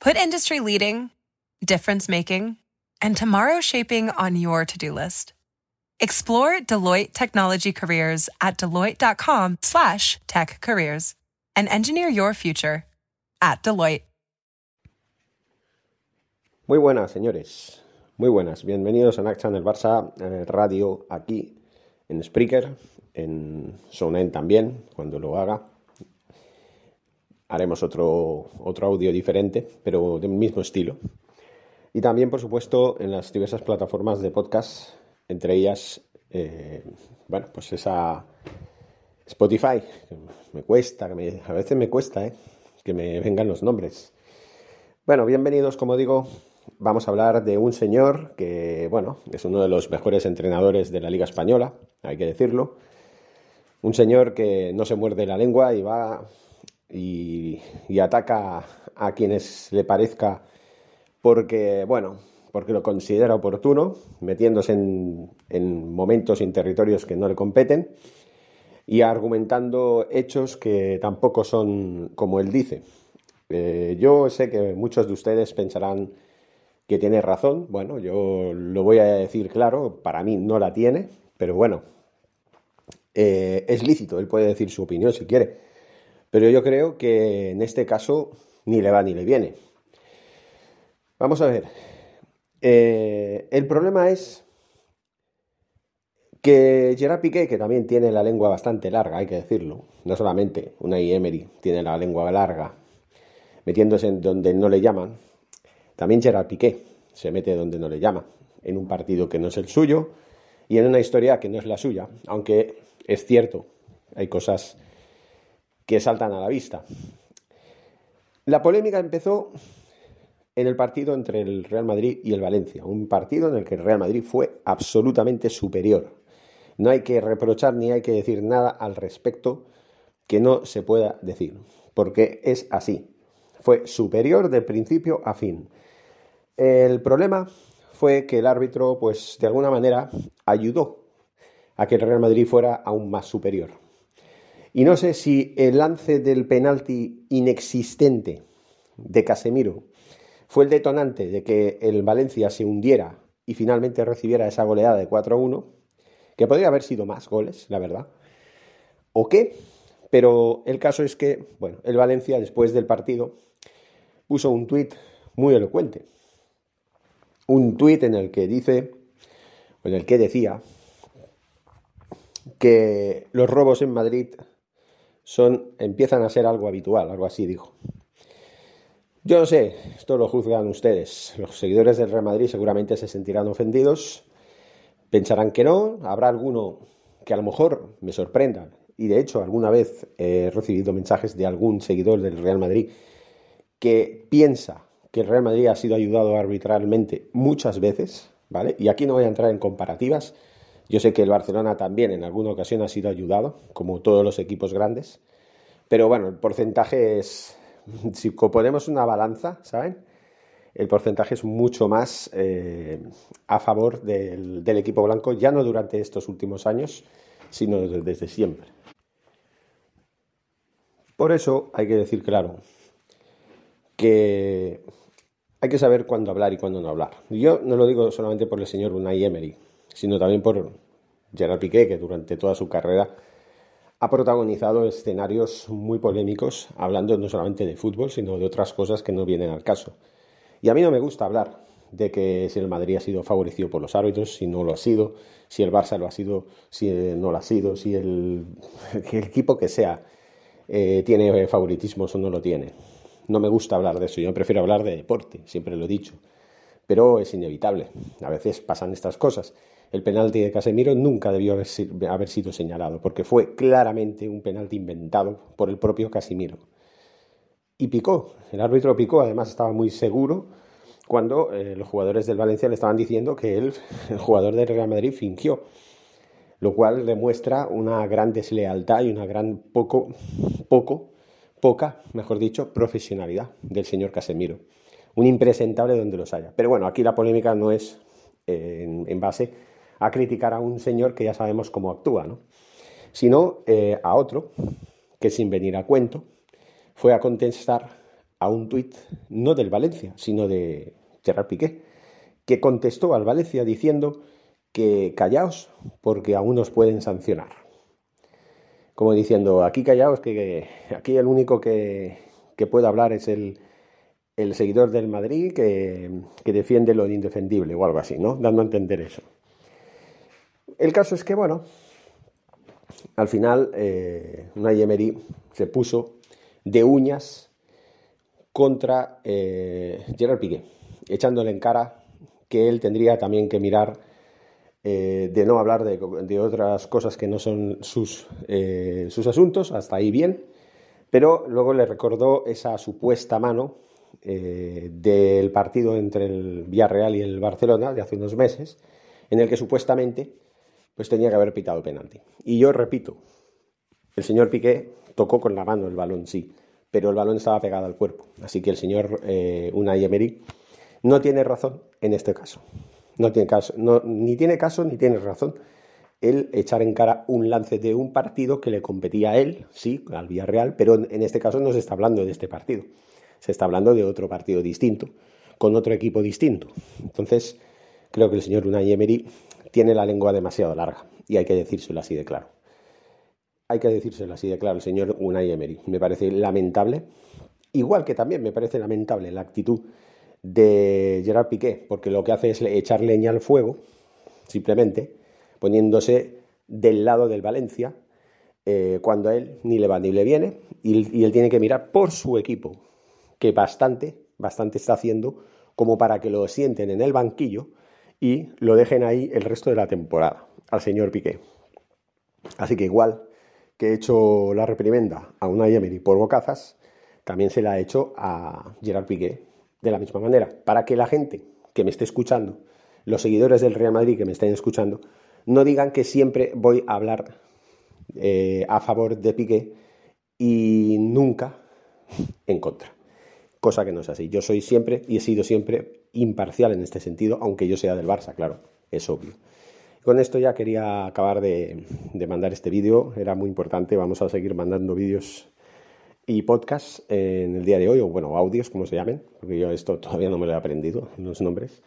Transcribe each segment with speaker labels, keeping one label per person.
Speaker 1: Put industry leading, difference making, and tomorrow shaping on your to-do list. Explore Deloitte Technology Careers at deloitte.com slash tech careers and engineer your future at Deloitte.
Speaker 2: Muy buenas, señores. Muy buenas. Bienvenidos a Nack Channel Barça eh, Radio aquí en Spreaker, en Sonen también, cuando lo haga. Haremos otro, otro audio diferente, pero del mismo estilo. Y también, por supuesto, en las diversas plataformas de podcast, entre ellas, eh, bueno, pues esa Spotify, me cuesta, a veces me cuesta, ¿eh? que me vengan los nombres. Bueno, bienvenidos, como digo, vamos a hablar de un señor que, bueno, es uno de los mejores entrenadores de la Liga Española, hay que decirlo. Un señor que no se muerde la lengua y va y, ataca a quienes le parezca porque, bueno, porque lo considera oportuno, metiéndose en, momentos y en territorios que no le competen y argumentando hechos que tampoco son como él dice. Eh, yo sé que muchos de ustedes pensarán que tiene razón. Bueno, yo lo voy a decir claro, para mí no la tiene, pero bueno, eh, es lícito, él puede decir su opinión si quiere. Pero yo creo que en este caso ni le va ni le viene. Vamos a ver. Eh, el problema es que Gerard Piqué, que también tiene la lengua bastante larga, hay que decirlo, no solamente una Emery tiene la lengua larga, metiéndose en donde no le llaman, también Gerard Piqué se mete donde no le llama, en un partido que no es el suyo y en una historia que no es la suya, aunque es cierto, hay cosas que saltan a la vista. La polémica empezó en el partido entre el Real Madrid y el Valencia, un partido en el que el Real Madrid fue absolutamente superior. No hay que reprochar ni hay que decir nada al respecto que no se pueda decir, porque es así. Fue superior de principio a fin. El problema fue que el árbitro, pues de alguna manera, ayudó a que el Real Madrid fuera aún más superior. Y no sé si el lance del penalti inexistente de Casemiro fue el detonante de que el Valencia se hundiera y finalmente recibiera esa goleada de 4-1, que podría haber sido más goles, la verdad, o qué, pero el caso es que, bueno, el Valencia después del partido puso un tuit muy elocuente. Un tuit en el que dice, en el que decía, que los robos en Madrid son, empiezan a ser algo habitual, algo así dijo. Yo no sé, esto lo juzgan ustedes. Los seguidores del Real Madrid seguramente se sentirán ofendidos, pensarán que no, habrá alguno que a lo mejor me sorprenda. Y de hecho, alguna vez he recibido mensajes de algún seguidor del Real Madrid que piensa que el Real Madrid ha sido ayudado arbitralmente muchas veces, ¿vale? Y aquí no voy a entrar en comparativas, yo sé que el Barcelona también en alguna ocasión ha sido ayudado, como todos los equipos grandes, pero bueno, el porcentaje es, si ponemos una balanza, ¿saben? El porcentaje es mucho más eh, a favor del, del, equipo blanco, ya no durante estos últimos años, sino desde, siempre. Por eso hay que decir claro que hay que saber cuándo hablar y cuándo no hablar. Yo no lo digo solamente por el señor Unai Emery, sino también por Gerard Piqué, que durante toda su carrera ha protagonizado escenarios muy polémicos, hablando no solamente de fútbol, sino de otras cosas que no vienen al caso. Y a mí no me gusta hablar de que si el Madrid ha sido favorecido por los árbitros, si no lo ha sido, si el Barça lo ha sido, si no lo ha sido, si el, equipo que sea eh, tiene favoritismos o no lo tiene. No me gusta hablar de eso, yo prefiero hablar de deporte, siempre lo he dicho. Pero es inevitable, a veces pasan estas cosas el penalti de Casemiro nunca debió haber, sido señalado, porque fue claramente un penalti inventado por el propio Casemiro. y picó. El árbitro picó, además estaba muy seguro cuando eh, los jugadores del Valencia le estaban diciendo que él, el jugador del Real Madrid, fingió. Lo cual demuestra una gran deslealtad y una gran poco, poco, poca, mejor dicho, profesionalidad del señor Casemiro. Un impresentable donde los haya. Pero bueno, aquí la polémica no es eh, en, base a criticar a un señor que ya sabemos cómo actúa, ¿no? sino eh, a otro que sin venir a cuento fue a contestar a un tuit no del Valencia, sino de Gerard Piqué, que contestó al Valencia diciendo que callaos porque aún nos pueden sancionar. Como diciendo, aquí callaos, que, aquí el único que, puede hablar es el, seguidor del Madrid que, defiende lo indefendible o algo así, ¿no? Dando a entender eso. El caso es que, bueno, al final eh, se puso de uñas contra eh, Gerard Piqué, echándole en cara que él tendría también que mirar eh, de no hablar de, otras cosas que no son sus, eh, sus asuntos, hasta ahí bien, pero luego le recordó esa supuesta mano del partido entre el Villarreal y el Barcelona de hace unos meses, en el que supuestamente pues tenía que haber pitado penalti. Y yo repito, el señor Piqué tocó con la mano el balón, sí, pero el balón estaba pegado al cuerpo. Así que el señor eh, Unai Emery no tiene razón en este caso. No tiene caso, ni tiene caso ni tiene razón el echar en cara un lance de un partido que le competía a él, sí, al Villarreal, pero en este caso no se está hablando de este partido. Se está hablando de otro partido distinto, con otro equipo distinto. Entonces, creo que el señor Unai Emery tiene la lengua demasiado larga y hay que decírselo así de claro. Hay que decírselo así de claro, el señor Unai Emery. Me parece lamentable, igual que también me parece lamentable la actitud de Gerard Piqué, porque lo que hace es echar leña al fuego, simplemente poniéndose del lado del Valencia, eh, cuando a él ni le va ni le viene, y, y él tiene que mirar por su equipo, que bastante, bastante está haciendo como para que lo sienten en el banquillo y lo dejen ahí el resto de la temporada al señor Piqué. Así que igual que he hecho la reprimenda a una Emery por bocazas, también se la ha hecho a Gerard Piqué de la misma manera, para que la gente que me esté escuchando, los seguidores del Real Madrid que me estén escuchando, no digan que siempre voy a hablar eh, a favor de Piqué y nunca en contra. Cosa que no es así. Yo soy siempre y he sido siempre imparcial en este sentido, aunque yo sea del Barça, claro, es obvio. Con esto ya quería acabar de, mandar este vídeo, era muy importante, vamos a seguir mandando vídeos y podcasts en el día de hoy, o bueno, audios, como se llamen, porque yo esto todavía no me lo he aprendido, los nombres.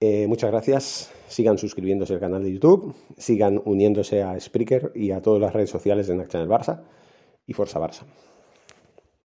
Speaker 2: Eh, muchas gracias, sigan suscribiéndose al canal de YouTube, sigan uniéndose a Spreaker y a todas las redes sociales de Nac Channel Barça y Forza Barça.